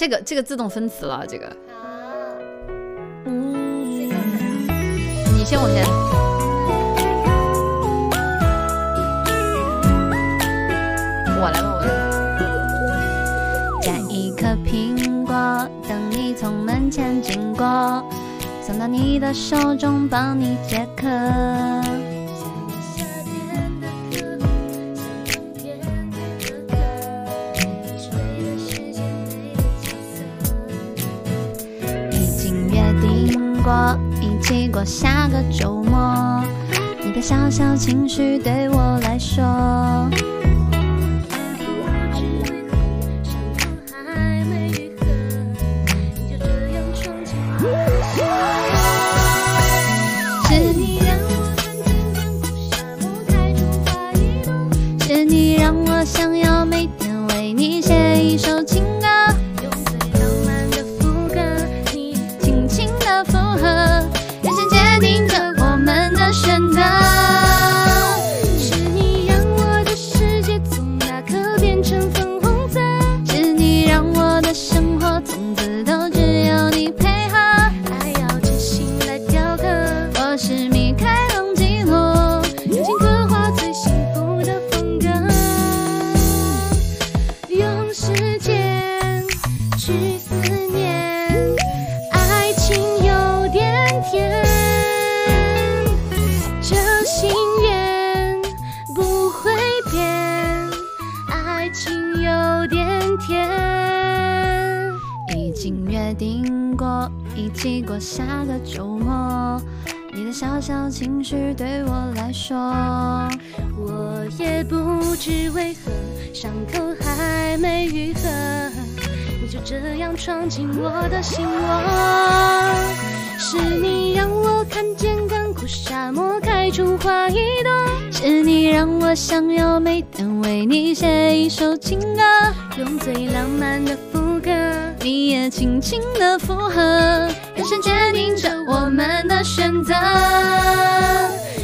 这个这个自动分词了，这个。你先，我先。我来吧，我来。摘一颗苹果，等你从门前经过，送到你的手中，帮你解渴。过，一起过下个周末。你的小小情绪对我来说，是你让我看见干枯沙漠开出花一朵，是你让我想要每天去思念，爱情有点甜，这心愿不会变，爱情有点甜。已经约定过，一起过下个周末。你的小小情绪对我来说，我也不知为何伤口还没愈合，就这样闯进我的心窝。是你让我看见干枯沙漠开出花一朵，是你让我想要每天为你写一首情歌，用最浪漫的副歌，你也轻轻的附和，眼神决定着我们的选择。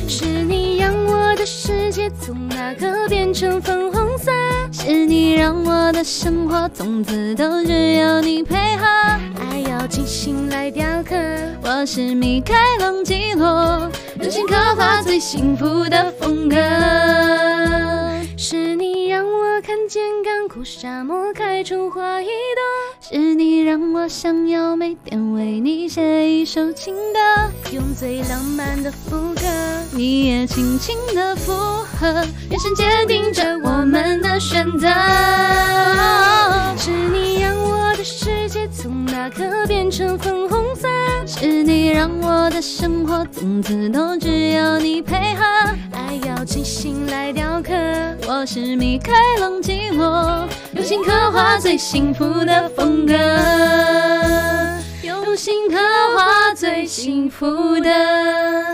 是你让我的世界从那刻变成粉红，是你让我的生活从此都只有你配合，爱要精心来雕刻。我是米开朗基罗，用心刻画最幸福的风格。是你让我看见干枯沙漠开出花一朵，是你让我想要每天为你写一首情歌，用最浪漫的副歌，你也轻轻的附和，眼神坚定着的。是你让我的世界从那刻变成粉红色，是你让我的生活从此都只有你配合，爱要精心来雕刻。我是米开朗基罗，用心刻画最幸福的风格，用心刻画最幸福的。